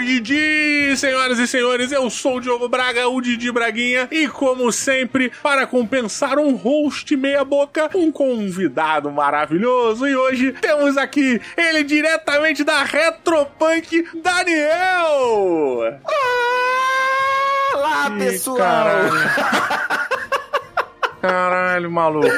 de senhoras e senhores. Eu sou o Diogo Braga, o Didi Braguinha, e como sempre, para compensar um host meia-boca, um convidado maravilhoso. E hoje temos aqui ele diretamente da Retropunk, Daniel! Olá, Ih, pessoal! Caralho. Caralho, maluco.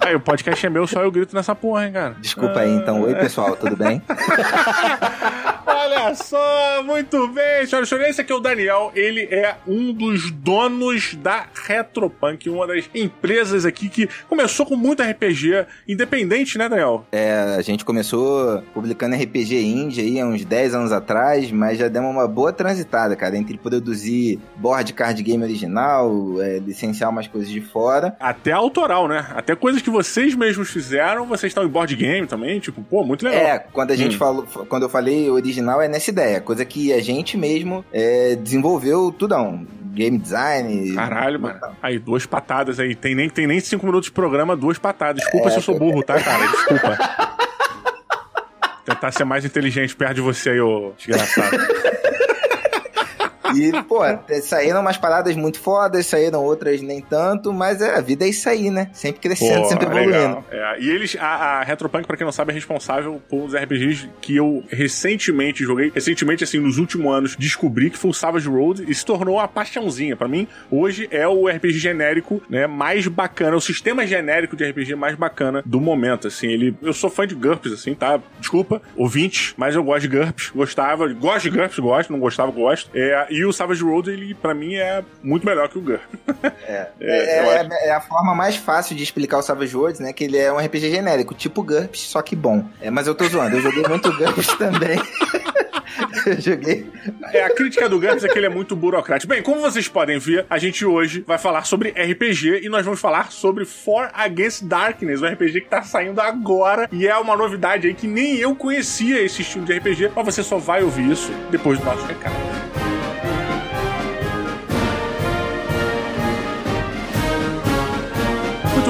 Aí, o podcast é meu, só eu grito nessa porra, hein, cara. Desculpa aí, então. Oi, pessoal, tudo bem? Olha só, muito bem, senhoras e senhores. Esse aqui é o Daniel. Ele é um dos donos da Retropunk, uma das empresas aqui que começou com muito RPG independente, né, Daniel? É, a gente começou publicando RPG indie aí há uns 10 anos atrás, mas já demos uma boa transitada, cara, entre produzir board card game original, é, licenciar umas coisas de fora. Até autoral, né? Até coisas que vocês mesmos fizeram, vocês estão em board game também, tipo, pô, muito legal. É, quando a gente Hum. falou, quando eu falei original é nessa ideia, coisa que a gente mesmo é, desenvolveu tudão. Game design. Caralho, mano. Aí, duas patadas aí. Tem nem, tem nem cinco minutos de programa, duas patadas. Desculpa se eu sou burro, tá, cara? Desculpa. Tentar ser mais inteligente perto de você aí, ô desgraçado. E, pô, saíram umas paradas muito fodas, saíram outras nem tanto, mas é, a vida é isso aí, né? Sempre crescendo, Pô, sempre evoluindo. É, e eles, a, a Retropunk, pra quem não sabe, é responsável por uns RPGs que eu recentemente joguei. Recentemente, assim, nos últimos anos, descobri que foi o Savage Road e se tornou a paixãozinha. Pra mim, hoje é o RPG genérico, né, mais bacana, o sistema genérico de RPG mais bacana do momento, assim. Ele, eu sou fã de GURPS, assim, tá? Desculpa, ouvintes, mas eu gosto de GURPS, gostava, gosto de GURPS, gosto, não gostava, gosto. É, e o Savage Road, ele, pra mim, é muito melhor que o GURPS. É, É, é, é- é a forma mais fácil de explicar o Savage Worlds, né? Que ele é um RPG genérico, tipo GURPS, só que bom. É, mas eu tô zoando, eu joguei muito GURPS também. eu joguei. É, a crítica do GURPS é que ele é muito burocrático. Bem, como vocês podem ver, a gente hoje vai falar sobre RPG e nós vamos falar sobre For Against Darkness, um RPG que tá saindo agora e é uma novidade aí que nem eu conhecia esse estilo de RPG, mas você só vai ouvir isso depois do nosso recado.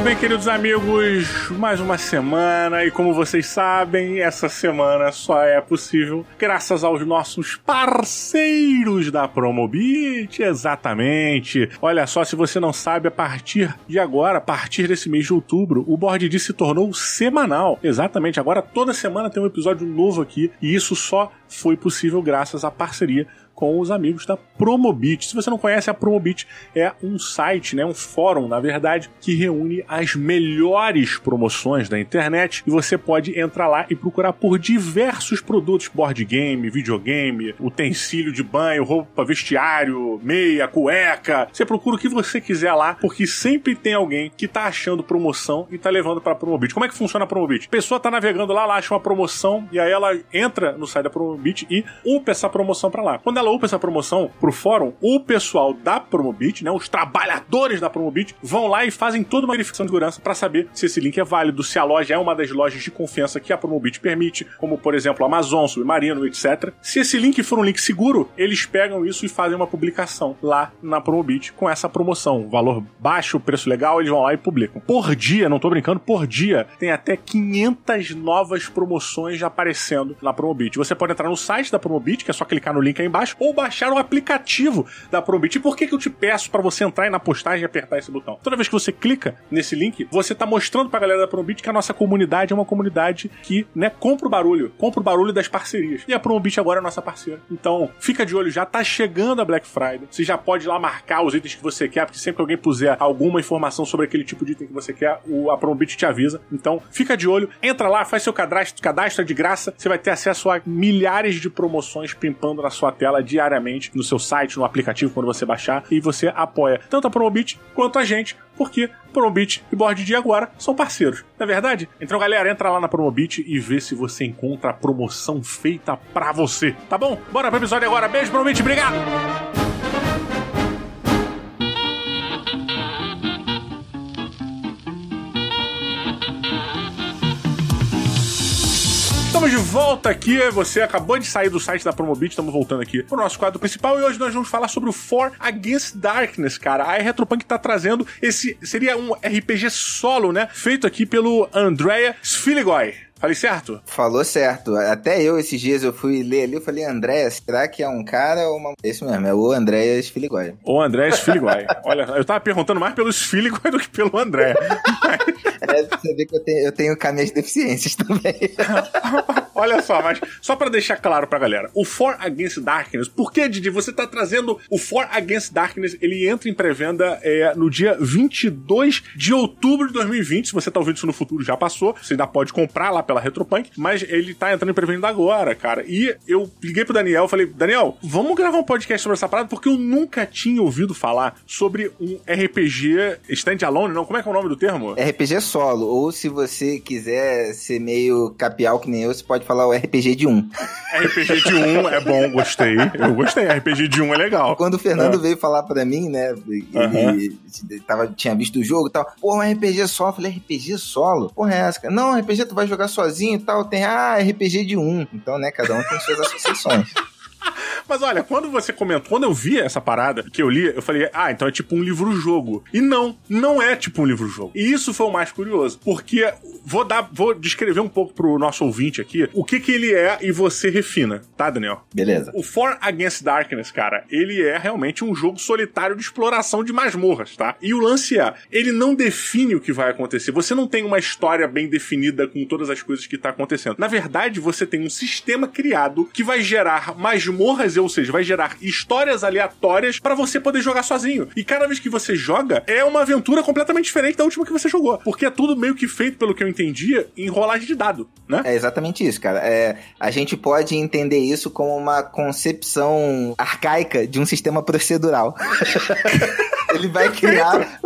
Bem, queridos amigos, mais uma semana e como vocês sabem, essa semana só é possível graças aos nossos parceiros da Promobit, exatamente. Olha só, se você não sabe, a partir de agora, a partir desse mês de outubro, o Board D se tornou semanal. Exatamente, agora toda semana tem um episódio novo aqui e isso só foi possível graças à parceria com os amigos da Promobit. Se você não conhece, a Promobit é um site, né, um fórum, na verdade, que reúne as melhores promoções da internet e você pode entrar lá e procurar por diversos produtos, board game, videogame, utensílio de banho, roupa, vestiário, meia, cueca. Você procura o que você quiser lá, porque sempre tem alguém que tá achando promoção e tá levando pra Promobit. Como é que funciona a Promobit? A pessoa tá navegando lá, ela acha uma promoção e aí ela entra no site da Promobit e upa essa promoção pra lá. Quando ela upa essa promoção pro fórum, o pessoal da Promobit, né, os trabalhadores da Promobit, vão lá e fazem toda uma verificação de segurança pra saber se esse link é válido, se a loja é uma das lojas de confiança que a Promobit permite, como por exemplo Amazon, Submarino, etc. Se esse link for um link seguro, eles pegam isso e fazem uma publicação lá na Promobit com essa promoção. Valor baixo, preço legal, eles vão lá e publicam. Por dia, não tô brincando, por dia, tem até 500 novas promoções aparecendo na Promobit. Você pode entrar no site da Promobit, que é só clicar no link aí embaixo, ou baixar o aplicativo da Promobit. E por que, que eu te peço para você entrar aí na postagem e apertar esse botão? Toda vez que você clica nesse link, você tá mostrando pra galera da Promobit que a nossa comunidade é uma comunidade que, né, compra o barulho, compra o barulho das parcerias. E a Promobit agora é nossa parceira. Então, fica de olho, já tá chegando a Black Friday. Você já pode ir lá marcar os itens que você quer, porque sempre que alguém puser alguma informação sobre aquele tipo de item que você quer, a Promobit te avisa. Então, fica de olho, entra lá, faz seu cadastro, cadastro de graça, você vai ter acesso a milhares de promoções pimpando na sua tela diariamente, no seu site, no aplicativo, quando você baixar, e você apoia tanto a Promobit quanto a gente, porque Promobit e Board de agora são parceiros. Não é verdade? Então, galera, entra lá na Promobit e vê se você encontra a promoção feita pra você. Tá bom? Bora pro episódio agora. Beijo, Promobit. Obrigado! Estamos de volta aqui. Você acabou de sair do site da Promobit. Estamos voltando aqui pro nosso quadro principal. E hoje nós vamos falar sobre o For Against Darkness, cara. A Retropunk tá trazendo esse. Seria um RPG solo, né? Feito aqui pelo Andrea Sfiligoy. Falei certo? Falou certo. Até eu, esses dias, eu fui ler ali, eu falei, Andréas, será que é um cara ou uma... Esse mesmo, é o Andréas Filigói. O Andréas Filigói. Olha, eu tava perguntando mais pelos Filigói do que pelo André. é, você vê que eu tenho, eu tenho caminhas deficiências também. Olha só, mas só para deixar claro pra galera, o For Against Darkness, por que, Didi, você tá trazendo o For Against Darkness, ele entra em pré-venda é, no dia 22 de outubro de 2020, se você tá ouvindo isso no futuro, já passou, você ainda pode comprar lá pela Retropunk, mas ele tá entrando em pré-venda agora, cara, e eu liguei pro Daniel, e falei, Daniel, vamos gravar um podcast sobre essa parada, porque eu nunca tinha ouvido falar sobre um RPG stand-alone, não, como é que é o nome do termo? RPG solo, ou se você quiser ser meio capial que nem eu, você pode falar o RPG de 1. RPG de 1 é bom, gostei. Eu gostei, RPG de 1 é legal. Quando o Fernando é. veio falar pra mim, né, ele uhum. tava, tinha visto o jogo e tal, pô, um RPG solo, eu falei, RPG solo? Porra é essa, cara? Não, RPG tu vai jogar sozinho e tal, tem, ah, RPG de 1. Então, né, cada um tem suas associações. Mas olha, quando você comentou, quando eu vi essa parada que eu li, eu falei, ah, então é tipo um livro-jogo. E não, não é tipo um livro-jogo. E isso foi o mais curioso, porque vou dar, vou descrever um pouco pro nosso ouvinte aqui o que que ele é e você refina, tá, Daniel? Beleza. O For Against Darkness, cara, ele é realmente um jogo solitário de exploração de masmorras, tá? E o lance é, ele não define o que vai acontecer. Você não tem uma história bem definida com todas as coisas que tá acontecendo. Na verdade, você tem um sistema criado que vai gerar masmorras ou seja, vai gerar histórias aleatórias para você poder jogar sozinho. E cada vez que você joga, é uma aventura completamente diferente da última que você jogou. Porque é tudo meio que feito, pelo que eu entendia, em rolagem de dado, né? É exatamente isso, cara. É, a gente pode entender isso como uma concepção arcaica de um sistema procedural. Ele vai criar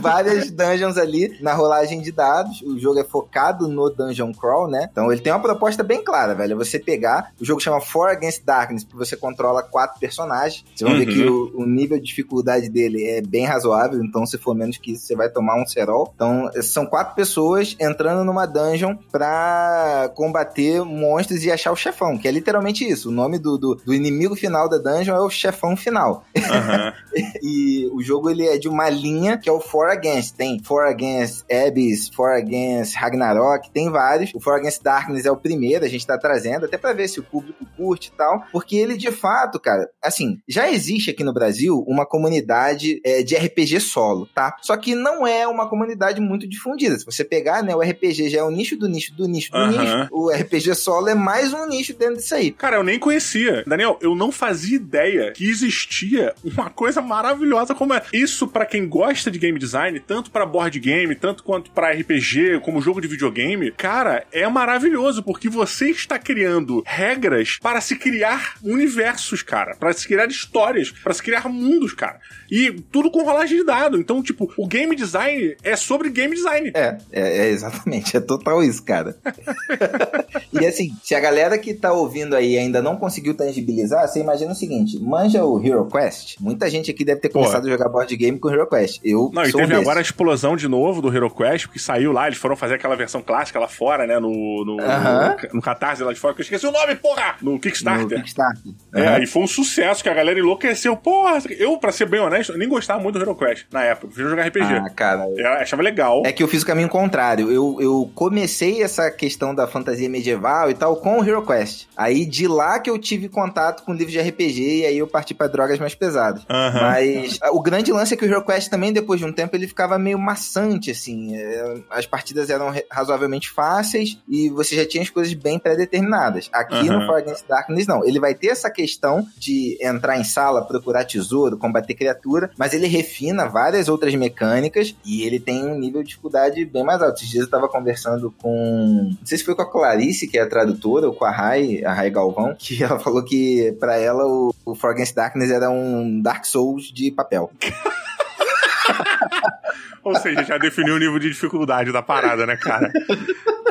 várias dungeons ali na rolagem de dados. O jogo é focado no dungeon crawl, né? Então ele tem uma proposta bem clara, velho. É você pegar, o jogo chama For Against Darkness, porque você controla quatro personagens. Vocês vão uhum. ver que uhum. o, o, nível de dificuldade dele é bem razoável, então se for menos que isso, você vai tomar um cerol. Então são quatro pessoas entrando numa dungeon pra combater monstros e achar o chefão, que é literalmente isso. O nome do, do, do inimigo final da dungeon é o chefão final. Uhum. e o jogo ele é de uma linha que é o For Against. Tem For Against Abyss, For Against Ragnarok, tem vários. O For Against Darkness é o primeiro, a gente tá trazendo, até pra ver se o público curte e tal, porque ele de fato, cara, assim, já existe aqui no Brasil uma comunidade é, de RPG solo, tá? Só que não é uma comunidade muito difundida. Se você pegar, né, o RPG já é um nicho do nicho do nicho do uhum. nicho, o RPG solo é mais um nicho dentro disso aí. Cara, eu nem conhecia. Daniel, eu não fazia ideia que existia uma coisa maravilhosa como é isso para quem gosta de game design, tanto para board game, tanto quanto para RPG, como jogo de videogame, cara, é maravilhoso porque você está criando regras para se criar universos, cara, para se criar histórias, para se criar mundos, cara. E tudo com rolagem de dado. Então, tipo, o game design é sobre game design. É, é, é exatamente, é total isso, cara. e assim, se a galera que tá ouvindo aí ainda não conseguiu tangibilizar, você imagina o seguinte: manja o Hero Quest. Muita gente aqui deve ter começado a jogar board game com o HeroQuest. Eu Não, e teve um agora a explosão de novo do HeroQuest, porque saiu lá, eles foram fazer aquela versão clássica lá fora, né? No, no, uh -huh. no, no Catarse lá de fora, que eu esqueci o nome, porra! No Kickstarter. No Kickstarter. Uh -huh. É, e foi um sucesso que a galera enlouqueceu. Porra, eu, pra ser bem honesto, nem gostava muito do HeroQuest na época. Eu fiz jogar RPG. Ah, cara. Eu achava legal. É que eu fiz o caminho contrário. Eu, eu comecei essa questão da fantasia medieval e tal com o HeroQuest. Aí de lá que eu tive contato com livros de RPG e aí eu parti para drogas mais pesadas. Uh -huh. Mas o grande lance é que o HeroQuest também, depois de um tempo, ele ficava meio maçante, assim. É, as partidas eram razoavelmente fáceis e você já tinha as coisas bem pré-determinadas. Aqui uhum. no For Against Darkness, não. Ele vai ter essa questão de entrar em sala, procurar tesouro, combater criatura, mas ele refina várias outras mecânicas e ele tem um nível de dificuldade bem mais alto. Esses dias eu tava conversando com. Não sei se foi com a Clarice, que é a tradutora, ou com a Rai, a Rai Galvão, que ela falou que para ela o, o Against Darkness era um Dark Souls de papel. Ou seja, já definiu o nível de dificuldade da parada, né, cara?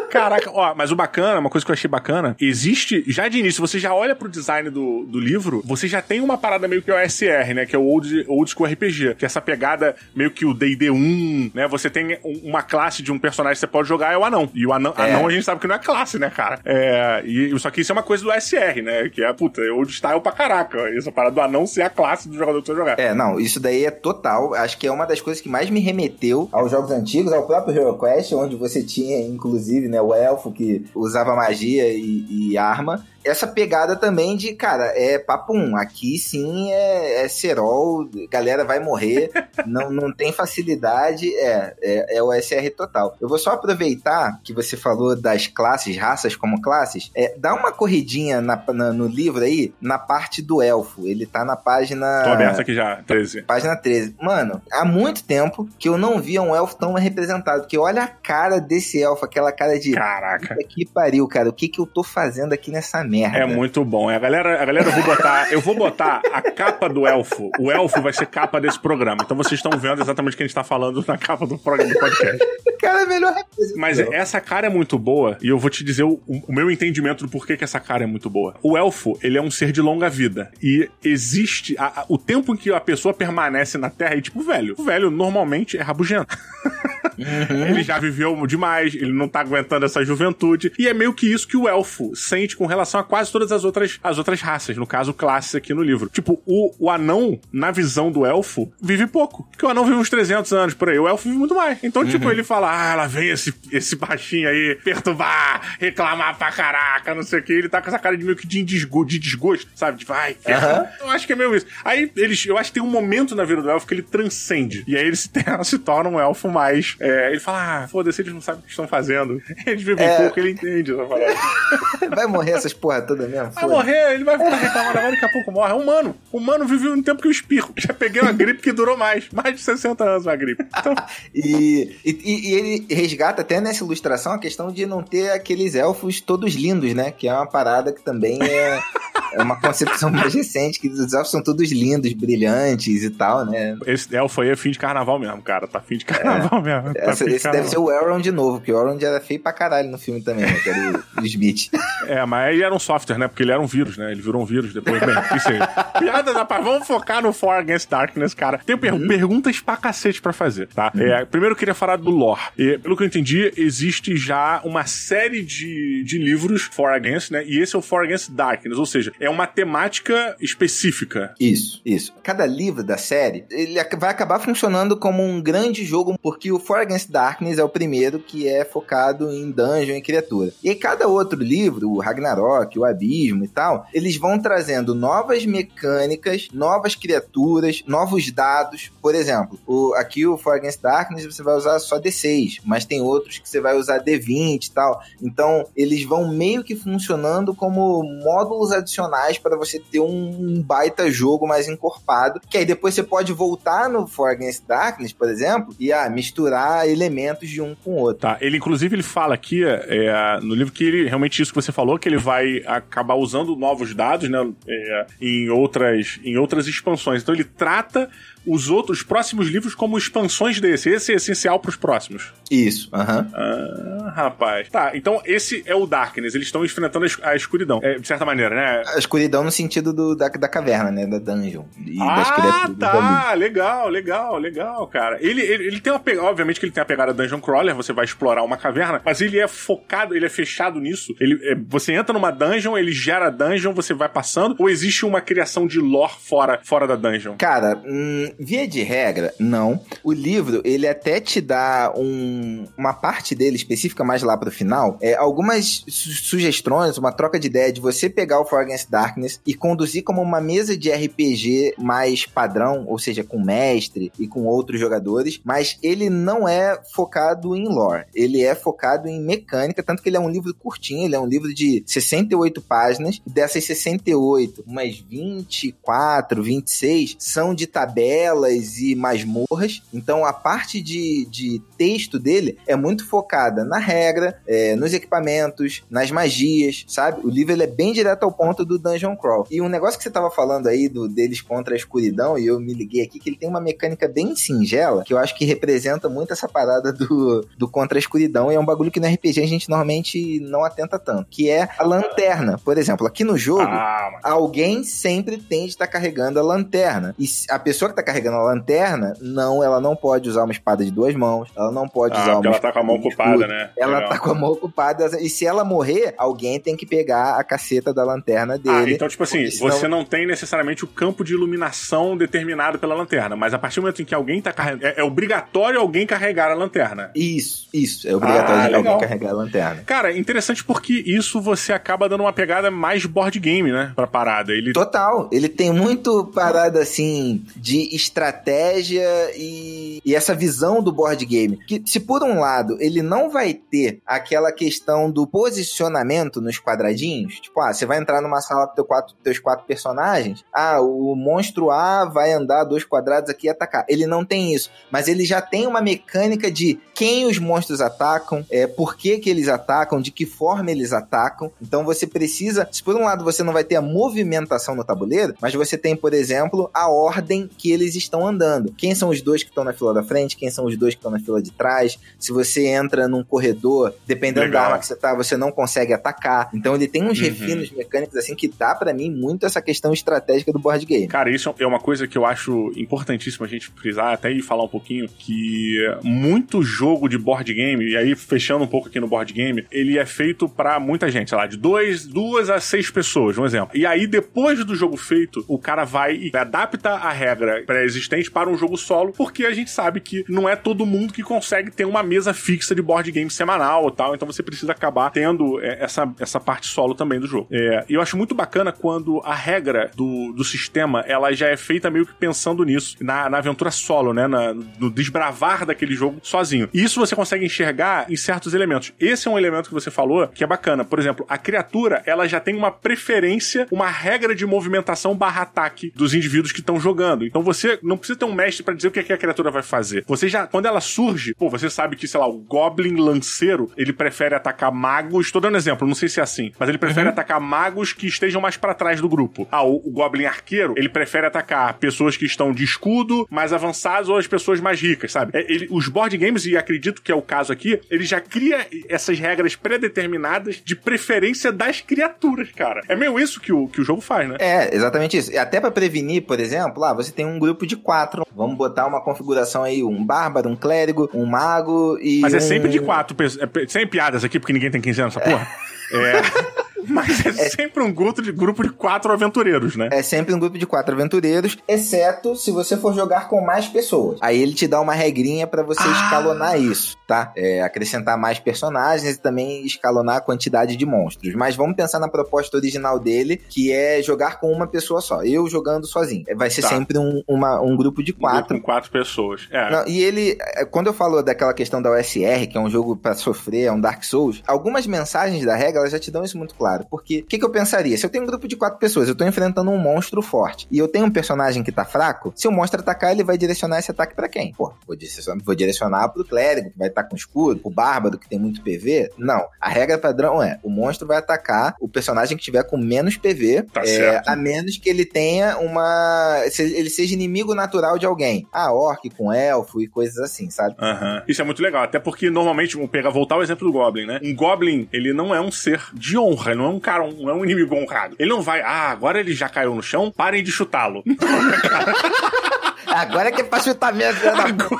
Caraca, ó, mas o bacana, uma coisa que eu achei bacana, existe, já de início, você já olha pro design do, do livro, você já tem uma parada meio que o OSR, né? Que é o Old, old School RPG. Que é essa pegada meio que o D&D 1, né? Você tem uma classe de um personagem que você pode jogar, é o anão. E o anão, é. anão a gente sabe que não é classe, né, cara? É, e, só que isso é uma coisa do OSR, né? Que é, puta, é old style pra caraca. Essa parada do anão ser a classe do jogador que você jogar. É, não, isso daí é total. Acho que é uma das coisas que mais me remeteu aos jogos antigos, ao próprio Hero Quest, onde você tinha, inclusive, né, né? O elfo que usava magia e, e arma essa pegada também de, cara, é papum, aqui sim é, é cerol, galera vai morrer, não, não tem facilidade, é, é, é, o SR total. Eu vou só aproveitar que você falou das classes, raças como classes, é, dá uma corridinha na, na, no livro aí, na parte do elfo, ele tá na página... Tô aberto aqui já, 13. Página 13. Mano, há muito tempo que eu não via um elfo tão representado, que olha a cara desse elfo, aquela cara de... Caraca. Que pariu, cara, o que que eu tô fazendo aqui nessa merda? É muito bom. A galera, a galera eu vou botar, eu vou botar a capa do elfo. O elfo vai ser capa desse programa. Então vocês estão vendo exatamente o que a gente tá falando na capa do programa do podcast. cara é melhor Mas essa cara é muito boa e eu vou te dizer o, o, meu entendimento do porquê que essa cara é muito boa. O elfo, ele é um ser de longa vida e existe a, a, o tempo em que a pessoa permanece na Terra e tipo, velho, o velho normalmente é rabugento. Uhum. ele já viveu demais, ele não tá aguentando essa juventude e é meio que isso que o elfo sente com relação a quase todas as outras, as outras raças, no caso classes aqui no livro. Tipo, o, o anão, na visão do elfo, vive pouco. Porque o anão vive uns 300 anos por aí, o elfo vive muito mais. Então, tipo, uhum. tipo, ele fala, ah, lá vem esse, esse baixinho aí perturbar, reclamar pra caraca, não sei o que. Ele tá com essa cara de meio que de desgosto, de desgosto sabe? Tipo, ai, uhum. Eu acho que é meio isso. Aí, eles, eu acho que tem um momento na vida do elfo que ele transcende. E aí ele se, se torna um elfo mais. É, ele fala, ah, foda-se, eles não sabem o que estão fazendo. Eles vivem é... pouco, ele entende essa Vai morrer essas porra toda mesmo? Vai morrer, ele vai ficar reclamando agora, daqui a pouco morre. É humano. O humano viveu um tempo que eu espirro. Já peguei uma gripe que durou mais. Mais de 60 anos uma gripe. Então... e, e, e, ele resgata até nessa ilustração a questão de não ter aqueles elfos todos lindos, né? Que é uma parada que também é, é uma concepção mais recente, que os elfos são todos lindos, brilhantes e tal, né? Esse elfo aí é fim de carnaval mesmo, cara. Tá fim de carnaval é. mesmo. Essa, esse deve ser o Elrond de novo, porque o Elrond era feio pra caralho no filme também, né? Que era o, Smith. É, mas ele era um software, né? Porque ele era um vírus, né? Ele virou um vírus depois. Bem, isso aí. Piada da paz. Vamos focar no For Against Darkness, cara. Tenho per uhum. perguntas pra cacete pra fazer, tá? Uhum. É, primeiro eu queria falar do lore. E, pelo que eu entendi, existe já uma série de, de livros For Against, né? E esse é o For Against Darkness, ou seja, é uma temática específica. Isso, isso. Cada livro da série, ele vai acabar funcionando como um grande jogo, porque o For Against Darkness é o primeiro que é focado em dungeon e criatura. E cada outro livro, o Ragnarok, o Abismo e tal, eles vão trazendo novas mecânicas, novas criaturas, novos dados. Por exemplo, o, aqui o For Against Darkness você vai usar só D6, mas tem outros que você vai usar D20 e tal. Então, eles vão meio que funcionando como módulos adicionais para você ter um baita jogo mais encorpado, que aí depois você pode voltar no For Against Darkness, por exemplo, e ah, misturar elementos de um com o outro. Tá, ele inclusive ele fala aqui é, no livro que ele realmente isso que você falou, que ele vai acabar usando novos dados, né, é, em outras em outras expansões. Então ele trata os outros próximos livros como expansões desse. Esse é essencial para os próximos. Isso, aham. Uhum. Ah, rapaz. Tá, então esse é o Darkness. Eles estão enfrentando a escuridão, é, de certa maneira, né? A escuridão no sentido do, da, da caverna, né? Da dungeon. E ah, tá. Legal, legal, legal, cara. Ele, ele, ele tem uma pegada, obviamente que ele tem a pegada Dungeon Crawler, você vai explorar uma caverna, mas ele é focado, ele é fechado nisso. Ele, é, você entra numa dungeon, ele gera dungeon, você vai passando, ou existe uma criação de lore fora, fora da dungeon? Cara, hum, via de regra, não. O livro, ele até te dá um, uma parte dele específica mais lá pro final, é, algumas su sugestões, uma troca de ideia de você pegar o For Against Darkness e conduzir como uma mesa de RPG mais padrão, ou seja, com mestre e com outros jogadores, mas ele não é focado em lore, ele é focado em mecânica, tanto que ele é um livro curtinho, ele é um livro de 68 páginas, dessas 68, umas 24, 26 são de tabelas e masmorras, então a parte de, de texto dele é muito focada na regra, é, nos equipamentos, nas magias, sabe? O livro ele é bem direto ao ponto do Dungeon Crawl. E um negócio que você tava falando aí do, deles contra a escuridão, e eu me liguei aqui, que ele tem uma mecânica bem singela, que eu acho que representa muito essa parada do, do contra a escuridão, e é um bagulho que no RPG a gente normalmente não atenta tanto, que é a lanterna. Por exemplo, aqui no jogo, ah, alguém sempre tem de estar tá carregando a lanterna. E a pessoa que está carregando a lanterna, não, ela não pode usar uma espada de duas mãos, ela não pode Ah, usar porque uma ela tá com a mão ocupada, escudo. né? Ela Legal. tá com a mão ocupada. E se ela morrer, alguém tem que pegar a caceta da lanterna dele. Ah, então, tipo assim, senão- você não tem necessariamente o campo de iluminação determinado pela lanterna, mas a partir do momento em que alguém tá carregando. É, é obrigatório alguém carregar a lanterna. Isso, isso. É obrigatório Ah, alguém carregar a lanterna. Cara, interessante porque isso você acaba dando uma pegada mais board game, né? Pra parada. Ele. Total. Ele tem muito parada assim de estratégia e, e essa visão do board game. Que se por um lado ele não vai ter aquela questão do posicionamento nos quadradinhos, tipo, ah, você vai entrar numa sala com teu quatro, teus quatro personagens, ah, o monstro A vai andar dois quadrados aqui e atacar. Ele não tem isso, mas ele já tem uma mecânica de quem os monstros atacam, é, por que, que eles atacam, de que forma eles atacam. Então você precisa, se por um lado você não vai ter a movimentação no tabuleiro, mas você tem, por exemplo, a ordem que eles estão andando. Quem são os dois que estão na fila da frente, quem são os dois que estão na fila de trás. Se você entra num corredor, dependendo Legal. da arma que você tá, você não consegue atacar. Então ele tem uns Uhum. refinos mecânicos assim que dá pra mim muito essa questão estratégica do board game. Cara, isso é uma coisa que eu acho importantíssima a gente frisar, até e falar um pouquinho, que muito jogo de board game, e aí fechando um pouco aqui no board game, ele é feito pra muita gente, sei lá, de dois, duas a seis pessoas, um exemplo. E aí, depois do jogo feito, o cara vai e adapta a regra pré-existente para um jogo solo, porque a gente sabe que não é todo mundo que consegue ter uma mesa fixa de board game semanal ou tal, então você precisa acabar tendo é, essa, essa parte solo também do jogo. É, eu acho muito bacana quando a regra do, do sistema, ela já é feita meio que pensando nisso, na, na aventura solo, né, na- no desbravar daquele jogo sozinho. E isso você consegue enxergar em certos elementos. Esse é um elemento que você falou que é bacana. Por exemplo, a criatura, ela já tem uma preferência, uma regra de movimentação barra ataque dos indivíduos que estão jogando. Então você não precisa ter um mestre pra dizer o que, é que a criatura vai fazer. Você já, quando ela surge, pô, você sabe que, sei lá, o Goblin Lanceiro, ele prefere atacar magos. Tô dando exemplo, não sei se é assim, mas ele prefere atacar magos que estejam mais pra trás do grupo. Ah, o, o Goblin Arqueiro, ele prefere atacar pessoas que estão de escudo, mais avançados ou as pessoas mais ricas, sabe? É, ele- os board games, e acredito que é o caso aqui, ele já cria essas regras pré-determinadas de preferência das criaturas, cara. É meio isso que o, que o jogo faz, né? É, exatamente isso. E até pra prevenir, por exemplo, lá você tem um grupo de quatro. Vamos botar uma configuração aí, um bárbaro, um clérigo, um mago e Mas é um- sempre de quatro pessoas. É, sem piadas aqui, porque ninguém tem 15 anos, essa porra. É. Mas é, sempre um grupo de, grupo de quatro aventureiros, né? É sempre um grupo de quatro aventureiros, exceto se você for jogar com mais pessoas. Aí ele te dá uma regrinha pra você Ah. escalonar isso, tá? É, acrescentar mais personagens e também escalonar a quantidade de monstros. Mas vamos pensar na proposta original dele, que é jogar com uma pessoa só. Eu jogando sozinho. É, Vai ser Tá. sempre um, uma- um grupo de Um grupo quatro. Com quatro pessoas. É. Não, e ele, é, quando eu falo daquela questão da OSR, que é um jogo pra sofrer, é um Dark Souls, algumas mensagens da regra elas já te dão isso muito claro. Porque o que, que eu pensaria? Se eu tenho um grupo de quatro pessoas, eu tô enfrentando um monstro forte, e eu tenho um personagem que tá fraco, se o monstro atacar, ele vai direcionar esse ataque pra quem? Pô, vou direcionar, vou direcionar pro clérigo, que vai estar com escudo, pro bárbaro, que tem muito PV. Não. A regra padrão é: o monstro vai atacar o personagem que tiver com menos PV, Tá é, a menos que ele tenha uma. se ele seja inimigo natural de alguém. Ah, orc com elfo e coisas assim, sabe? Aham. Isso é muito legal, até porque normalmente, vamos pegar, voltar ao exemplo do Goblin, né? Um Goblin, ele não é um ser de honra, não é um cara, não é um inimigo honrado. Ele não vai, ah, agora ele já caiu no chão, parem de chutá-lo. Agora que é pra chutar minha filha da puta.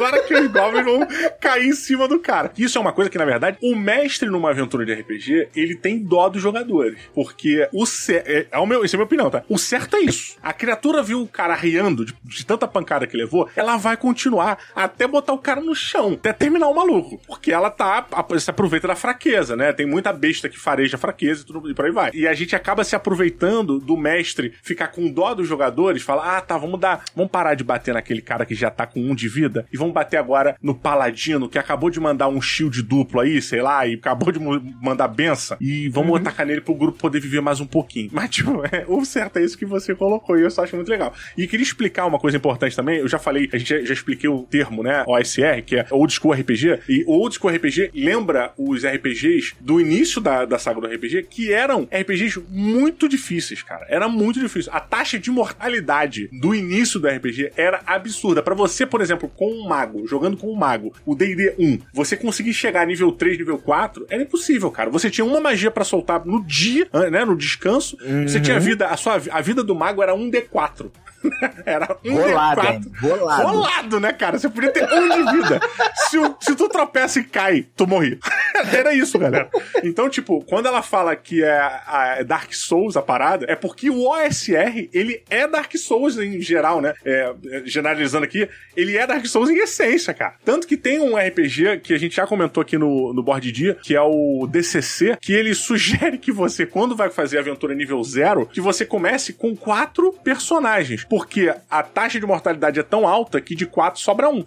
Agora que os goblins vão cair em cima do cara. Isso é uma coisa que, na verdade, o mestre numa aventura de RPG, ele tem dó dos jogadores. Porque o certo. É, é meu, isso é a minha opinião, tá? O certo é isso. A criatura viu o cara riando de, de tanta pancada que levou, ela vai continuar até botar o cara no chão, até terminar o maluco. Porque ela tá. se aproveita da fraqueza, né? Tem muita besta que fareja fraqueza e, tudo, e por aí vai. E a gente acaba se aproveitando do mestre ficar com dó dos jogadores, falar: ah, tá, vamos dar. Vamos parar de bater naquele cara que já tá com um de vida e vamos bater agora no paladino que acabou de mandar um shield duplo aí, sei lá, e acabou de mandar benção. E vamos atacar nele pro grupo poder viver mais um pouquinho. Mas, tipo, é, o certo é isso que você colocou e eu só acho muito legal. E queria explicar uma coisa importante também. Eu já falei, a gente já, já expliquei o termo, né? OSR, que é Old School RPG. E o Old School RPG lembra os RPGs do início da, da saga do RPG, que eram RPGs muito difíceis, cara. Era muito difícil. A taxa de mortalidade do início do RPG era absurda. Pra você, por exemplo, com um mago jogando com um mago, o D&D 1, você conseguir chegar a nível 3, nível 4, era impossível, cara. Você tinha uma magia para soltar no dia, né, no descanso. Uhum. Você tinha vida, a sua a vida do mago era um D4. Era um rolado, D4. Rolado. Rolado, né, cara? Você podia ter um de vida. se, se tu tropeça e cai, tu morri. Era isso, galera. Então, tipo, quando ela fala que é, a, é Dark Souls a parada, é porque o OSR, ele é Dark Souls em geral, né? É, generalizando aqui, ele é Dark Souls em essência, cara. Tanto que tem um RPG que a gente já comentou aqui no, no Board Dia, que é o DCC, que ele sugere que você, quando vai fazer aventura nível zero, que você comece com quatro personagens porque a taxa de mortalidade é tão alta que de quatro sobra um.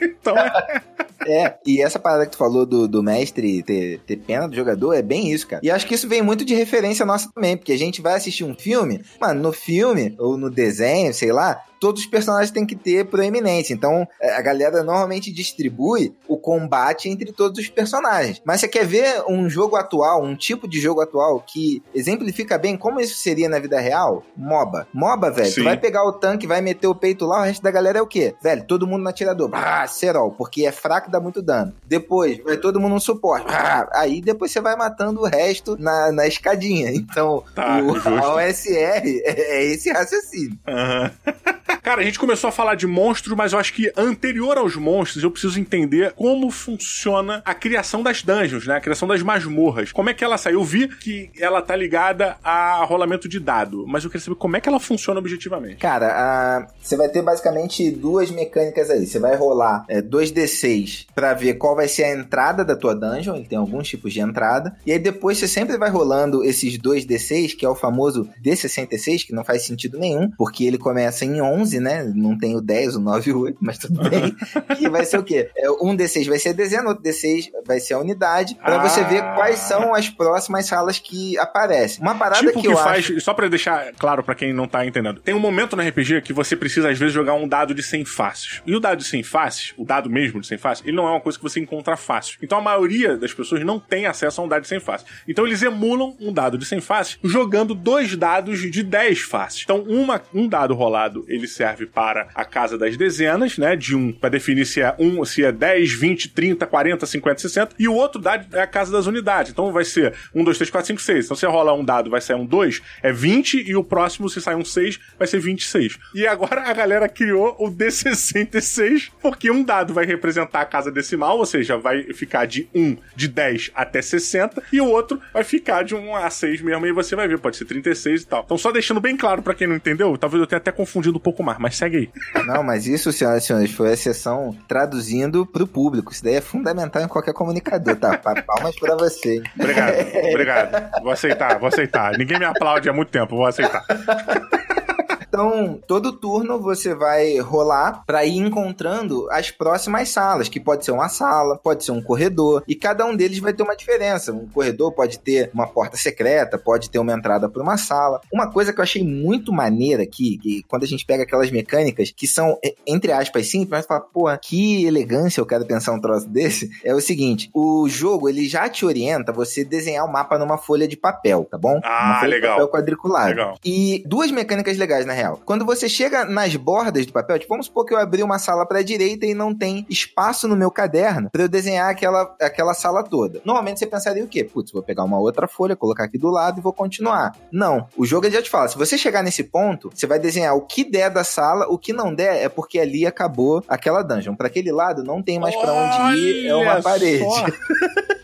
então é. É, e essa parada que tu falou do, do mestre ter, ter pena do jogador é bem isso, cara. E acho que isso vem muito de referência nossa também, porque a gente vai assistir um filme, mano, no filme ou no desenho, sei lá, todos os personagens têm que ter proeminência. Então, é, a galera normalmente distribui o combate entre todos os personagens. Mas você quer ver um jogo atual, um tipo de jogo atual que exemplifica bem como isso seria na vida real? MOBA. MOBA, velho. Sim. Tu vai pegar o tanque, vai meter o peito lá, o resto da galera é o quê? Velho, todo mundo no atirador. Ah, Serol, porque é fraco e dá muito dano. Depois, vai todo mundo no suporte. Ah, aí depois você vai matando o resto na, na escadinha. Então, tá, o, a OSR é, é esse raciocínio. Aham. Uhum. Cara, a gente começou a falar de monstros, mas eu acho que anterior aos monstros, eu preciso entender como funciona a criação das dungeons, né? A criação das masmorras. Como é que ela sai? Eu vi que ela tá ligada a rolamento de dado, mas eu queria saber como é que ela funciona objetivamente. Cara, a... você vai ter basicamente duas mecânicas aí. Você vai rolar é, dois D6 para ver qual vai ser a entrada da tua dungeon, ele tem alguns tipos de entrada. E aí depois você sempre vai rolando esses dois D6, que é o famoso D66, que não faz sentido nenhum, porque ele começa em 11 11, né? Não tem o 10, o 9 e o 8, mas tudo bem. que vai ser o quê? É, um D6 vai ser a dezena, outro D6 vai ser a unidade, para ah. você ver quais são as próximas salas que aparecem. Uma parada tipo que, que eu faz, acho... Só pra deixar claro para quem não tá entendendo. Tem um momento no RPG que você precisa, às vezes, jogar um dado de 100 faces. E o dado de 100 faces, o dado mesmo de 100 faces, ele não é uma coisa que você encontra fácil. Então a maioria das pessoas não tem acesso a um dado de 100 faces. Então eles emulam um dado de 100 faces jogando dois dados de 10 faces. Então uma, um dado rolado, ele serve para a casa das dezenas, né? De um, para definir se é um, se é 10, 20, 30, 40, 50, 60. E o outro dado é a casa das unidades. Então vai ser 1, 2, 3, 4, 5, 6. Então se rola um dado, vai sair um 2, é 20, e o próximo, se sair um 6, vai ser 26. E agora a galera criou o D66, porque um dado vai representar a casa decimal, ou seja, vai ficar de 1, de 10 até 60, e o outro vai ficar de 1 a 6 mesmo, e você vai ver, pode ser 36 e tal. Então só deixando bem claro para quem não entendeu, talvez eu tenha até confundido um pouco mais, mas segue aí. Não, mas isso, senhoras e senhores, foi a exceção traduzindo pro público. Isso daí é fundamental em qualquer comunicador, tá? Palmas pra você. Obrigado, obrigado. Vou aceitar, vou aceitar. Ninguém me aplaude há muito tempo, vou aceitar. Então, todo turno você vai rolar para ir encontrando as próximas salas, que pode ser uma sala, pode ser um corredor, e cada um deles vai ter uma diferença. Um corredor pode ter uma porta secreta, pode ter uma entrada para uma sala. Uma coisa que eu achei muito maneira aqui, que quando a gente pega aquelas mecânicas que são, entre aspas, simples, mas fala, pô, que elegância eu quero pensar um troço desse, é o seguinte: o jogo ele já te orienta você desenhar o mapa numa folha de papel, tá bom? Ah, legal. de papel quadriculado. Legal. E duas mecânicas legais, na real. Quando você chega nas bordas do papel, tipo, vamos supor que eu abri uma sala para a direita e não tem espaço no meu caderno para eu desenhar aquela, aquela sala toda. Normalmente você pensaria o quê? Putz, vou pegar uma outra folha, colocar aqui do lado e vou continuar. Não. O jogo já te fala, se você chegar nesse ponto, você vai desenhar o que der da sala, o que não der é porque ali acabou aquela dungeon. Para aquele lado não tem mais para onde ir, é uma parede.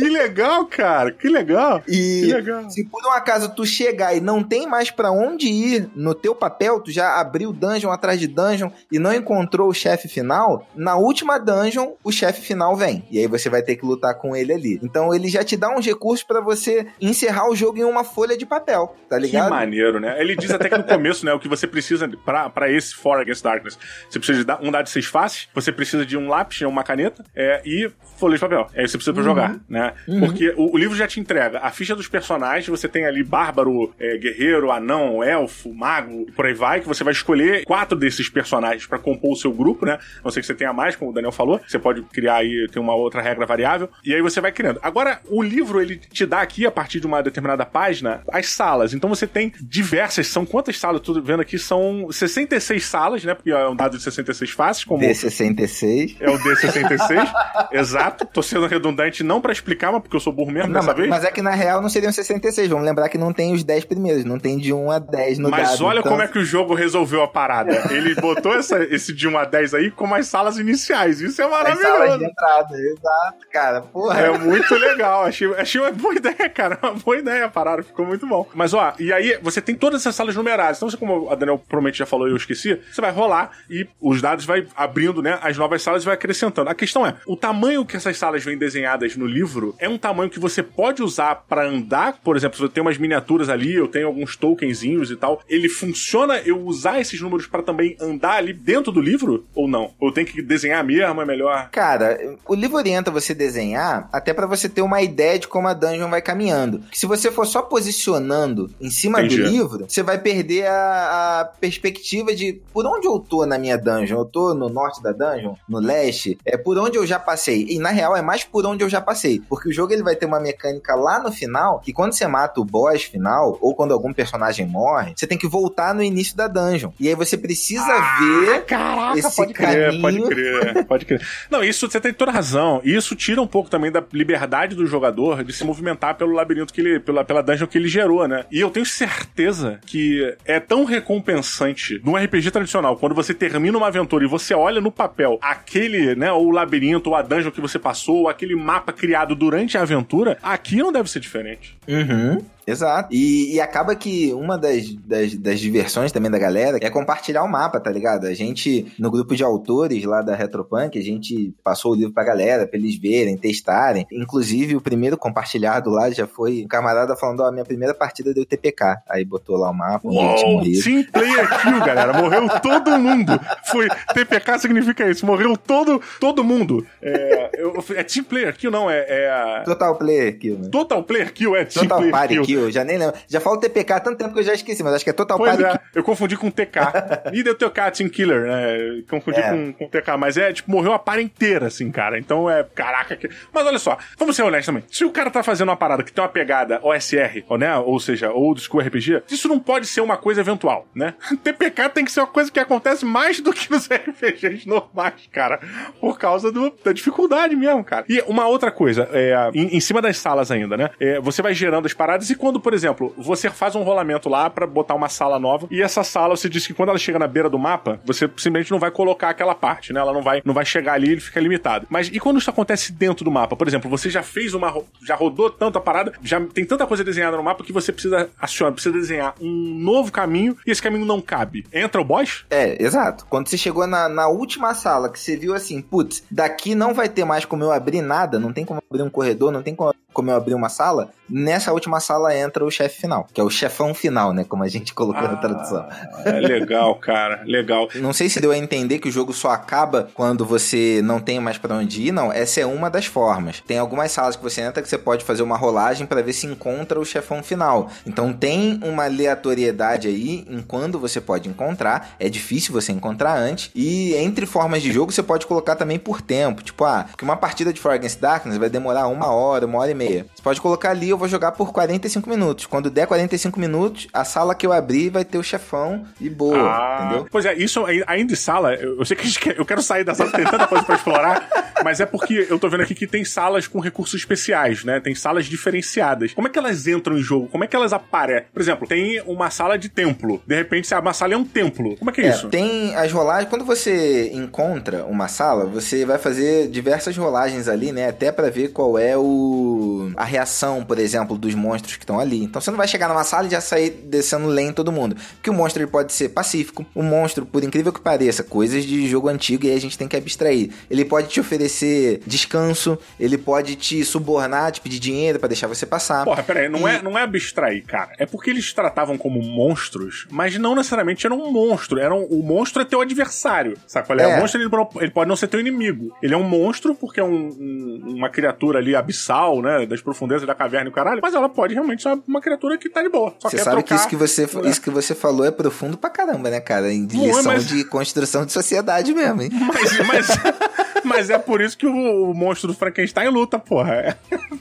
Que legal, cara. Que legal. E que legal. se por um acaso tu chegar e não tem mais para onde ir no teu papel, tu já abriu dungeon atrás de dungeon e não encontrou o chefe final, na última dungeon o chefe final vem. E aí você vai ter que lutar com ele ali. Então ele já te dá uns recursos para você encerrar o jogo em uma folha de papel, tá ligado? Que maneiro, né? Ele diz até que no começo, né, o que você precisa para esse For Against Darkness, você precisa de um dado de seis faces, você precisa de um lápis, uma caneta é, e folha de papel. Aí você precisa pra uhum. jogar, né? Né? Uhum. Porque o, o, livro já te entrega a ficha dos personagens, você tem ali bárbaro, é, guerreiro, anão, elfo, mago, por aí vai, que você vai escolher quatro desses personagens para compor o seu grupo, né? Não sei que você tenha mais, como o Daniel falou, você pode criar aí, tem uma outra regra variável, e aí você vai criando. Agora, o livro, ele te dá aqui, a partir de uma determinada página, as salas. Então você tem diversas, são quantas salas? Tô vendo aqui, são 66 salas, né? Porque é um dado de 66 faces, como... D66. É o D66, exato. Tô sendo redundante não para explicar, mas porque eu sou burro mesmo não, dessa mas, vez. Mas é que na real não seriam 66, vamos lembrar que não tem os 10 primeiros, não tem de 1 a 10 no Mas dado, olha então... como é que o jogo resolveu a parada. Ele botou essa, esse de 1 a 10 aí com as salas iniciais. Isso é maravilhoso. As salas de entrada, exato, cara. Porra. É muito legal. Achei, achei uma boa ideia, cara. Uma boa ideia a parada. Ficou muito bom. Mas, ó, e aí você tem todas essas salas numeradas. Então, você, como a Daniel provavelmente já falou e eu esqueci, você vai rolar e os dados vai abrindo, né? As novas salas vai acrescentando. A questão é, o tamanho que essas salas vêm desenhadas no livro é um tamanho que você pode usar para andar. Por exemplo, se eu tenho umas miniaturas ali, eu tenho alguns tokenzinhos e tal. Ele funciona eu usar esses números para também andar ali dentro do livro? Ou não? Ou tem que desenhar mesmo? É melhor? Cara, o livro orienta você desenhar até para você ter uma ideia de como a dungeon vai caminhando. Se você for só posicionando em cima Entendi. do livro, você vai perder a, a, perspectiva de por onde eu tô na minha dungeon. Eu tô no norte da dungeon, no leste, é por onde eu já passei. E na real é mais por onde eu já passei, porque o jogo ele vai ter uma mecânica lá no final que quando você mata o boss final ou quando algum personagem morre, você tem que voltar no início da dungeon. E aí você precisa ah, ver caraca, esse pode caminho. Crer, pode crer, pode crer. Não, isso você tem toda razão. Isso tira um pouco também da liberdade do jogador de se movimentar pelo labirinto que ele, pela, pela dungeon que ele gerou, né? E eu tenho certeza que é tão recompensante num RPG tradicional, quando você termina uma aventura e você olha no papel aquele, né, ou o labirinto, ou a dungeon que você passou, ou aquele mapa criado durante a aventura, aqui não deve ser diferente. Uhum. Exato. E, e, acaba que uma das, das, das, diversões também da galera é compartilhar o mapa, tá ligado? A gente, no grupo de autores lá da Retropunk, a gente passou o livro pra galera, pra eles verem, testarem. Inclusive, o primeiro compartilhado lá já foi um camarada falando, ó, oh, minha primeira partida deu TPK. Aí botou lá o mapa, Uou, Team Player Kill, galera. Morreu todo mundo. Foi, TPK significa isso, morreu todo, todo mundo. É, eu, é Team Player Kill, não, é... é... Total Player Kill, né? Total Player Kill, é Team Total Player Party Kill. Kill eu já nem lembro. Já falo TPK há tanto tempo que eu já esqueci, mas acho que é Total pois Party é, eu confundi com TK. E deu TK Team Killer, né? Confundi é. com, com TK, mas é, tipo, morreu a par inteira, assim, cara. Então é, caraca. Que... Mas olha só, vamos ser honestos também. Se o cara tá fazendo uma parada que tem uma pegada OSR, ou, né? Ou seja, Old School RPG, isso não pode ser uma coisa eventual, né? TPK tem que ser uma coisa que acontece mais do que nos RPGs normais, cara. Por causa do, da dificuldade mesmo, cara. E uma outra coisa, é, em, em cima das salas ainda, né? É, você vai gerando as paradas e quando, por exemplo, você faz um rolamento lá para botar uma sala nova e essa sala você diz que quando ela chega na beira do mapa, você simplesmente não vai colocar aquela parte, né? Ela não vai, não vai chegar ali, ele fica limitado. Mas e quando isso acontece dentro do mapa? Por exemplo, você já fez uma já rodou tanta parada, já tem tanta coisa desenhada no mapa que você precisa acionar, precisa desenhar um novo caminho e esse caminho não cabe. Entra o boss? É, exato. Quando você chegou na, na última sala que você viu assim, putz, daqui não vai ter mais como eu abrir nada, não tem como abrir um corredor, não tem como eu abrir uma sala, nessa última sala entra o chefe final, que é o chefão final, né? Como a gente colocou ah, na tradução. É legal, cara, legal. Não sei se deu a entender que o jogo só acaba quando você não tem mais para onde ir, não. Essa é uma das formas. Tem algumas salas que você entra que você pode fazer uma rolagem para ver se encontra o chefão final. Então tem uma aleatoriedade aí em quando você pode encontrar. É difícil você encontrar antes. E entre formas de jogo você pode colocar também por tempo. Tipo, ah, que uma partida de For Against Darkness vai demorar uma hora, uma hora e meia. Você pode colocar ali, eu vou jogar por 45 minutos. Quando der 45 minutos, a sala que eu abrir vai ter o chefão e boa, ah, entendeu? Pois é, isso ainda em sala, eu, sei que quer, eu quero sair da sala, tem tanta coisa pra explorar, mas é porque eu tô vendo aqui que tem salas com recursos especiais, né? Tem salas diferenciadas. Como é que elas entram em jogo? Como é que elas aparecem? Por exemplo, tem uma sala de templo. De repente, se uma sala é um templo. Como é que é, é isso? Tem as rolagens. Quando você encontra uma sala, você vai fazer diversas rolagens ali, né? Até para ver qual é o a reação, por exemplo, dos monstros que estão ali. Então você não vai chegar numa sala e já sair descendo lento todo mundo. Porque o monstro ele pode ser pacífico. O monstro, por incrível que pareça, coisas de jogo antigo e aí a gente tem que abstrair. Ele pode te oferecer descanso, ele pode te subornar, te pedir dinheiro para deixar você passar. Porra, peraí, não, e... é, não é abstrair, cara. É porque eles tratavam como monstros, mas não necessariamente eram um monstro. Eram, o monstro é teu adversário. Sabe qual é? é. O monstro ele, ele, pode não ser teu inimigo. Ele é um monstro porque é um, um, uma criatura ali abissal, né? né? Das profundezas da caverna e o caralho. Mas ela pode realmente ser uma criatura que tá de boa. Só Você sabe que trocar, isso que, você, né? isso que você falou é profundo pra caramba, né, cara? Em Não é, lição mas- de construção de sociedade mesmo, hein? Mas, mas, mas é por isso que o, o monstro do Frankenstein luta, porra. É,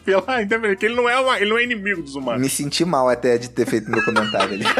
Pela independência, que ele não, é uma- ele não é inimigo dos humanos. Me senti mal até de ter feito meu comentário ali.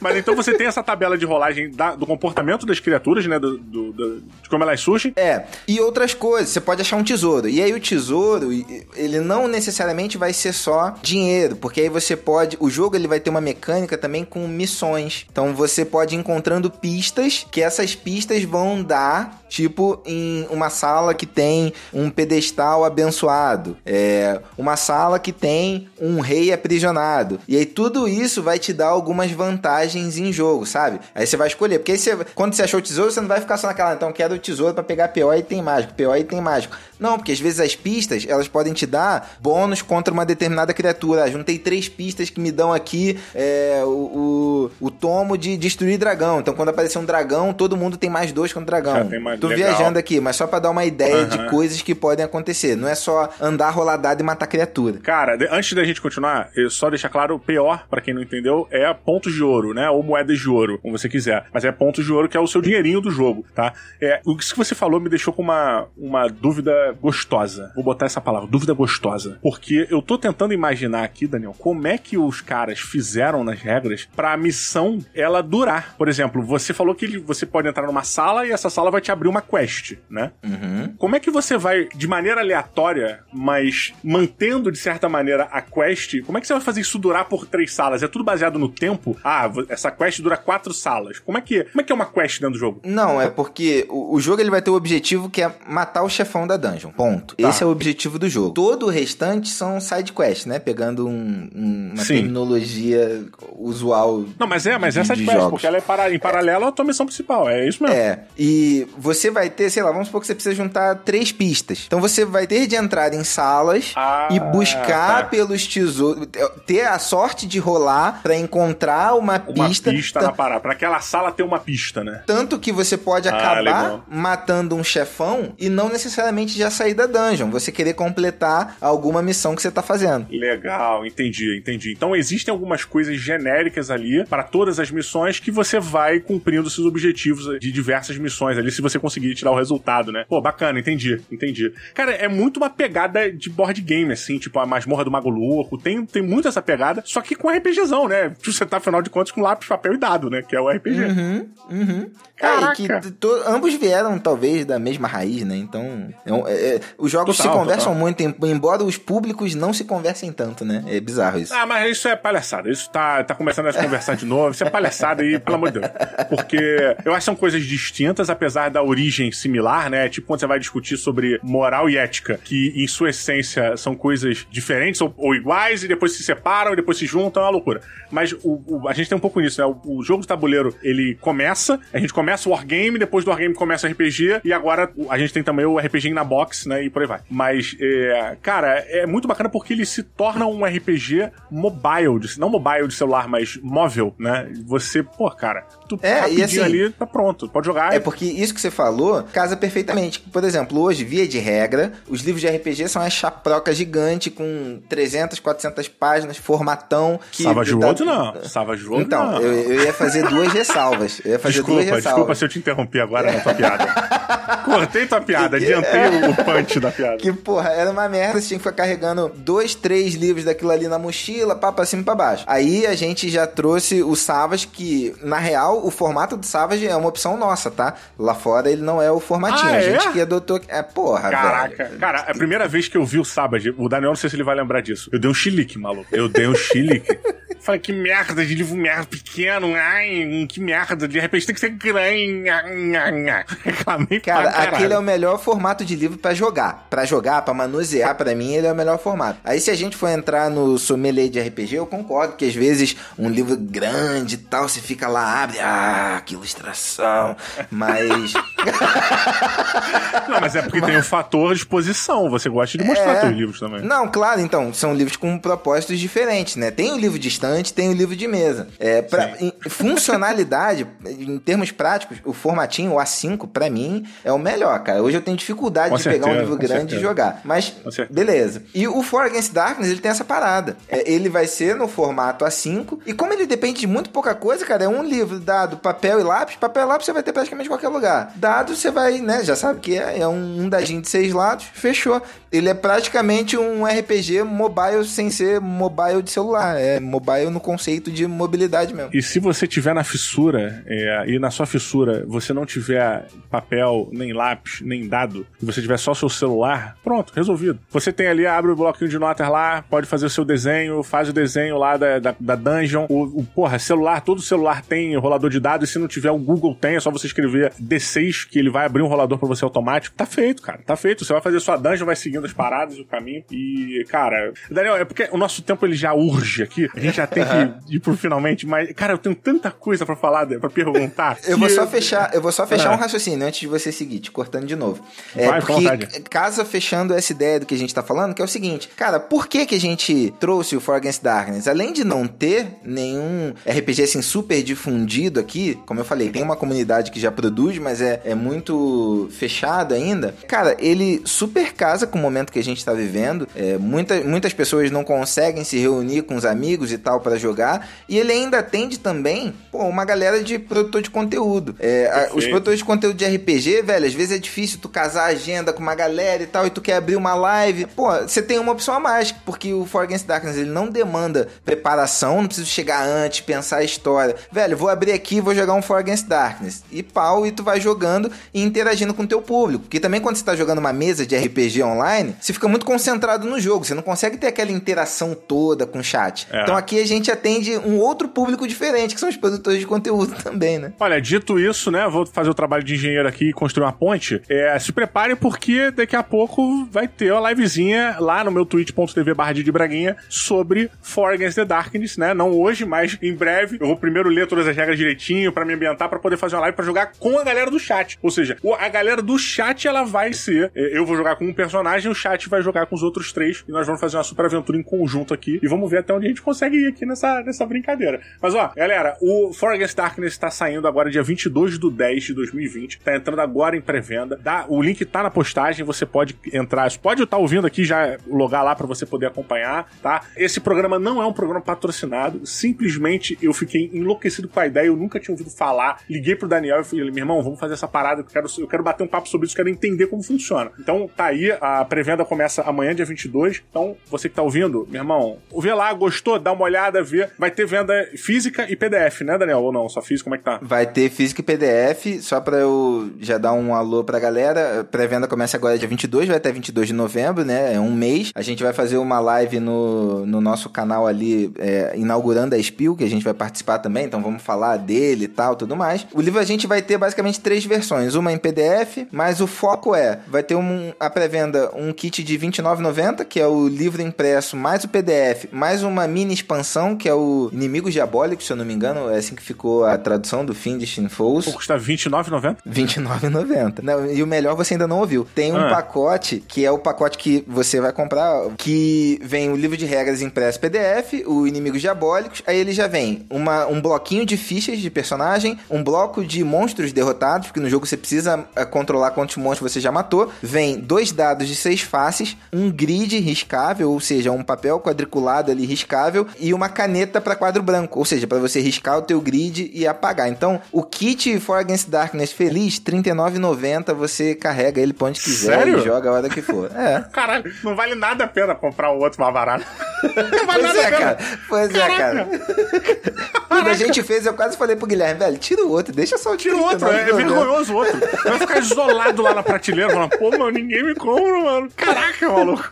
Mas então você tem essa tabela de rolagem da- do comportamento das criaturas, né? Do, do- do- de como elas surgem. É, e outras coisas, você pode achar um tesouro. E aí o tesouro, ele não necessariamente vai ser só dinheiro, porque aí você pode, o jogo ele vai ter uma mecânica também com missões. Então você pode ir encontrando pistas, que essas pistas vão dar, tipo, em uma sala que tem um pedestal abençoado, é, uma sala que tem um rei aprisionado. E aí tudo isso vai te dar algumas vantagens em jogo, sabe? Aí você vai escolher, porque aí você, quando você achou o tesouro, você não vai ficar só naquela, então quero o tesouro pra pegar PO e tem mágico, PO e tem mágico. Não, porque às vezes as pistas, elas podem te dar bônus contra uma determinada criatura. Ah, juntei três pistas que me dão aqui é, o, o, o tomo de destruir dragão. Então quando aparecer um dragão, todo mundo tem mais dois contra o dragão. Tô legal. viajando aqui, mas só pra dar uma ideia de Aham. coisas que podem acontecer. Não é só andar roladado e matar criatura. Cara, de- antes da gente continuar, eu só deixar claro, o pior, pra quem não entendeu, é pontos de ouro, né? Ou moedas de ouro, como você quiser. Mas é pontos de ouro que é o seu dinheirinho do jogo, tá? É, o que você falou me deixou com uma, uma dúvida gostosa. Vou botar essa palavra, dúvida gostosa. Porque eu tô tentando imaginar aqui, Daniel, como é que os caras fizeram nas regras pra missão ela durar. Por exemplo, você falou que você pode entrar numa sala e essa sala vai te abrir uma quest, né? Uhum. Como é que você vai, de maneira aleatória, mas mantendo de certa maneira a quest, como é que você vai fazer isso durar por três salas? É tudo baseado no tempo? Ah, essa quest dura quatro salas. Como é que, como é, que é uma quest dentro do jogo? Não, é porque o, o jogo ele vai ter o objetivo que é matar o chefão da dungeon. Ponto. Tá. Esse é o objetivo do jogo. Todo o restante são side quests, né? Pegando um- um- uma Sim. terminologia usual. Não, mas é, mas de- é de quest, jogos. porque ela é para, em paralelo à tua missão principal. É isso mesmo. É, e você vai ter, sei lá, vamos supor que você precisa juntar três pistas. Então você vai ter de entrar em salas Ah, e buscar tá. pelos tesouros, ter a sorte de rolar pra encontrar uma, Uma pista. pista, na parada. Pra aquela sala ter uma pista, né? Tanto que você pode Ah, acabar legal. matando um chefão e não necessariamente já sair da dungeon. Você querer completar alguma missão que você tá fazendo. Legal, entendi, entendi. Então existem algumas coisas genéricas ali para todas as missões que você vai cumprindo seus objetivos de diversas missões ali, se você conseguir tirar o resultado, né? Pô, bacana, entendi, entendi. Cara, é muito uma pegada de board game, assim, tipo a masmorra do Mago Louco, tem, tem muito essa pegada, só que com RPGzão, né? Você tá, afinal de contas, com lápis, papel e dado, né? Que é o RPG. Uhum, uhum. Caraca. É, e que to- ambos vieram, talvez, da mesma raiz, né? Então, é é- é- os jogos Total, se conversam total. muito, em- embora os públicos não se conversem tanto, né? É bizarro isso. Ah, mas isso é palhaçada. Isso tá, tá começando a se conversar de novo. Isso é palhaçada aí, pelo amor de Deus. Porque eu acho que são coisas distintas, apesar da origem similar, né? Tipo quando você vai discutir sobre moral e ética, que em sua essência são coisas diferentes ou, ou iguais, e depois se separam, e depois se juntam, é uma loucura. Mas o, o- a gente tem um pouco nisso, né? O, o jogo de tabuleiro, ele começa, a gente começa o Wargame, depois do Wargame começa o RPG, e agora a gente tem também o RPG na box, né? E por aí vai. Mas, é, cara, é muito bacana porque ele se torna um RPG mobile, de- não mobile de celular, mas móvel, né? Você, pô, cara, tu É, e rapidinho assim- ali, tá pronto, pode jogar. É porque isso que você falou casa perfeitamente. Por exemplo, hoje, via de regra, os livros de RPG são uma chaproca gigante com 300, 400 páginas, formatão. Que Savage World não. Savage World Então, não. eu, eu ia fazer duas ressalvas. Eu ia fazer Desculpa, duas ressalvas. desculpa se eu te interrompi agora na tua piada. Cortei tua piada, adiantei o, o punch da piada. Que, porra, era uma merda, você tinha que ficar carregando dois, três livros daquilo ali na mochila, pá, pra cima e pra baixo. Aí a gente já trouxe o Savage, que, na real, o formato do Savage é uma opção nossa, tá? Lá fora ele não é o formatinho. Ah, a é? gente que adotou... É, porra, Caraca, velho. cara, a primeira vez que eu vi o Savage, o Daniel não sei se ele vai lembrar disso. Eu dei um chilique, maluco. Eu dei um chilique. Falei, que merda de livro merda pequeno, ai, que merda, de repente tem que ser grande. Reclamei Cara, aquele é o melhor formato de livro pra jogar. Pra jogar, pra manusear, pra mim, ele é o melhor formato. Aí, se a gente for entrar no sommelier de RPG, eu concordo que às vezes um livro grande e tal, você fica lá, abre, ah, que ilustração. Mas. Não, mas é porque tem o fator exposição. Você gosta de mostrar É. seus livros também. Não, claro, então, são livros com propósitos diferentes, né? Tem o livro distante Hunt tem o livro de mesa. É, pra, funcionalidade, em termos práticos, o formatinho, o A5, pra mim, é o melhor, cara. Hoje eu tenho dificuldade Com de certeza, pegar um livro grande e certeza. jogar. Mas, beleza. E o For Against Darkness, ele tem essa parada. É, ele vai ser no formato A5. E como ele depende de muito pouca coisa, cara, é um livro, dado, papel e lápis. Papel e lápis você vai ter praticamente em qualquer lugar. Dado, você vai, né, já sabe que é, é um, um dadinho de seis lados. Fechou. Ele é praticamente um RPG mobile sem ser mobile de celular. É mobile no conceito de mobilidade mesmo. E se você tiver na fissura, é, e na sua fissura você não tiver papel, nem lápis, nem dado, e você tiver só seu celular, pronto, resolvido. Você tem ali, abre o bloquinho de notas lá, pode fazer o seu desenho, faz o desenho lá da, da, da dungeon. O, o, porra, celular, todo celular tem rolador de dados, e se não tiver, o Google tem, é só você escrever D6, que ele vai abrir um rolador pra você automático. Tá feito, cara, tá feito. Você vai fazer sua dungeon, vai seguindo as paradas, o caminho, e, cara... Daniel, é porque o nosso tempo ele já urge aqui, a gente já tem que ir pro finalmente, mas, cara, eu tenho tanta coisa pra falar, pra perguntar. Eu vou só fechar, eu vou só fechar Ah. um raciocínio antes de você seguir, te cortando de novo. Vai, É à porque casa fechando essa ideia do que a gente tá falando, que é o seguinte, cara, por que que a gente trouxe o For Against Darkness? Além de não ter nenhum RPG assim super difundido aqui, como eu falei, tem uma comunidade que já produz, mas é, é muito fechado ainda. Cara, ele super casa com o momento que a gente tá vivendo. É, muita, muitas pessoas não conseguem se reunir com os amigos e tal pra jogar. E ele ainda atende também, pô, uma galera de produtor de conteúdo. É, a- os produtores de conteúdo de RPG, velho, às vezes é difícil tu casar a agenda com uma galera e tal, e tu quer abrir uma live. Pô, você tem uma opção a mais, porque o For Against Darkness, ele não demanda preparação, não precisa chegar antes, pensar a história. Velho, vou abrir aqui e vou jogar um For Against Darkness. E pau, e tu vai jogando e interagindo com o teu público. Porque também quando você tá jogando uma mesa de RPG online, você fica muito concentrado no jogo, você não consegue ter aquela interação toda com o chat. É. Então aqui a gente atende um outro público diferente, que são os produtores de conteúdo também, né? Olha, dito isso, né? Vou fazer o trabalho de engenheiro aqui e construir uma ponte. É, se preparem porque daqui a pouco vai ter uma livezinha lá no meu twitch.tv barra de Braguinha sobre For Against the Darkness, né? Não hoje, mas em breve. Eu vou primeiro ler todas as regras direitinho pra me ambientar pra poder fazer uma live pra jogar com a galera do chat. Ou seja, a galera do chat ela vai ser. é, Eu vou jogar com um personagem, o chat vai jogar com os outros três e nós vamos fazer uma super aventura em conjunto aqui e vamos ver até onde a gente consegue ir aqui nessa, nessa brincadeira. Mas ó, galera, o For Against Darkness tá saindo agora dia 22 do 10 de 2020. Tá entrando agora em pré-venda. O link tá na postagem, você pode entrar. Pode estar ouvindo aqui já logar lá pra você poder acompanhar, tá? Esse programa não é um programa patrocinado. Simplesmente eu fiquei enlouquecido com a ideia, eu nunca tinha ouvido falar. Liguei pro Daniel e falei, meu irmão, vamos fazer essa parada, eu quero, eu quero bater um papo sobre isso, quero entender como funciona. Então tá aí, a pré-venda começa amanhã, dia 22. Então, você que tá ouvindo, meu irmão, vê lá, gostou, dá uma olhada, vê. Vai ter venda física e PDF, né, Daniel? Ou não? Só física, como é que tá? Vai ter físico e PDF, só pra eu já dar um alô pra galera. Pré-venda começa agora dia 22, vai até 22 de novembro, né? É um mês. A gente vai fazer uma live no, no nosso canal ali, é, inaugurando a Spiel, que a gente vai participar também, então vamos falar dele e tal, tudo mais. O livro a gente vai ter basicamente três versões, uma em PDF, mas o foco é, vai ter um, a pré-venda um kit de R$ 29,90, que é o livro impresso, mais o PDF, mais uma mini expansão, que é o Inimigos Diabólicos, se eu não me engano, é assim que ficou a tradução do fim de Shinfous. Pô, custa R$29,90? R$29,90. Não, E o melhor você ainda não ouviu. Tem um Ah. pacote, que é o pacote que você vai comprar, que vem o livro de regras impresso PDF, o Inimigos Diabólicos, aí ele já vem uma, um bloquinho de fichas de personagem, um bloco de monstros derrotados, porque no jogo você precisa eh, controlar quantos monstros você já matou, vem dois dados de seis faces, um grid riscável, ou seja, um papel quadriculado ali riscável, e uma caneta para quadro branco, ou seja, para você riscar o teu grid e apagar. Então, o kit For Against Darkness feliz, R$ 39,90, você carrega ele pra onde quiser Sério? e joga a hora que for. É. Caralho, não vale nada a pena comprar o outro mais barato. Não vale Pois nada a é, pena. cara. Pois é, cara. Quando a gente fez, eu quase falei pro Guilherme, velho, tira o outro, deixa só o Tira o outro, é, é 39,90. vergonhoso o outro. Vai ficar isolado lá na prateleira, falando, pô, mano, ninguém me compra, mano. Caraca, maluco.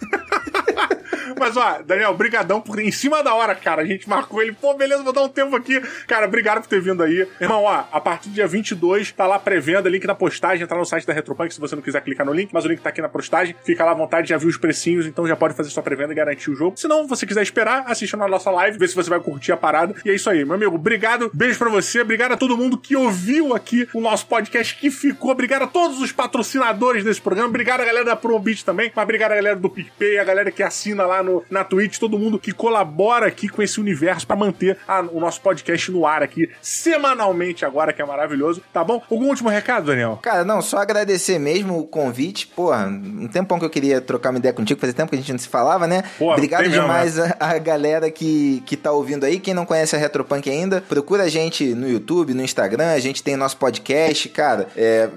Mas, ó, Daniel, brigadão por em cima da hora, cara. A gente marcou ele. Pô, beleza, vou dar um tempo aqui. Cara, obrigado por ter vindo aí. Irmão, ó, a partir do dia 22, tá lá pré-venda, link na postagem, entrar no site da Retropunk se você não quiser clicar no link, mas o link tá aqui na postagem. Fica lá à vontade, já viu os precinhos, então já pode fazer sua pré-venda e garantir o jogo. Se não, você quiser esperar, assista na nossa live, ver se você vai curtir a parada. E é isso aí, meu amigo. Obrigado, beijo pra você, obrigado a todo mundo que ouviu aqui o nosso podcast que ficou. Obrigado a todos os patrocinadores desse programa. Obrigado a galera da Promobit também, mas obrigado a galera do PicPay, a galera que assina lá no no, na Twitch, todo mundo que colabora aqui com esse universo para manter a, o nosso podcast no ar aqui semanalmente agora, que é maravilhoso. Tá bom? Algum último recado, Daniel? Cara, não, só agradecer mesmo o convite. Porra, um tempão que eu queria trocar uma ideia contigo, fazia tempo que a gente não se falava, né? Porra, Obrigado tem mesmo, demais a, a galera que, que tá ouvindo aí. Quem não conhece a Retropunk ainda, procura a gente no YouTube, no Instagram, a gente tem nosso podcast, cara.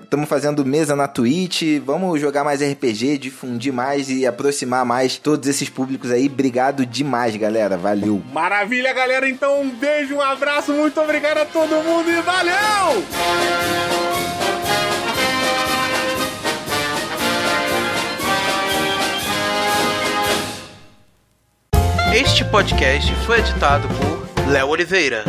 Estamos fazendo mesa na Twitch, vamos jogar mais RPG, difundir mais e aproximar mais todos esses públicos aí. Obrigado demais, galera. Valeu. Maravilha, galera. Então, um beijo, um abraço, muito obrigado a todo mundo e valeu! Este podcast foi editado por Léo Oliveira.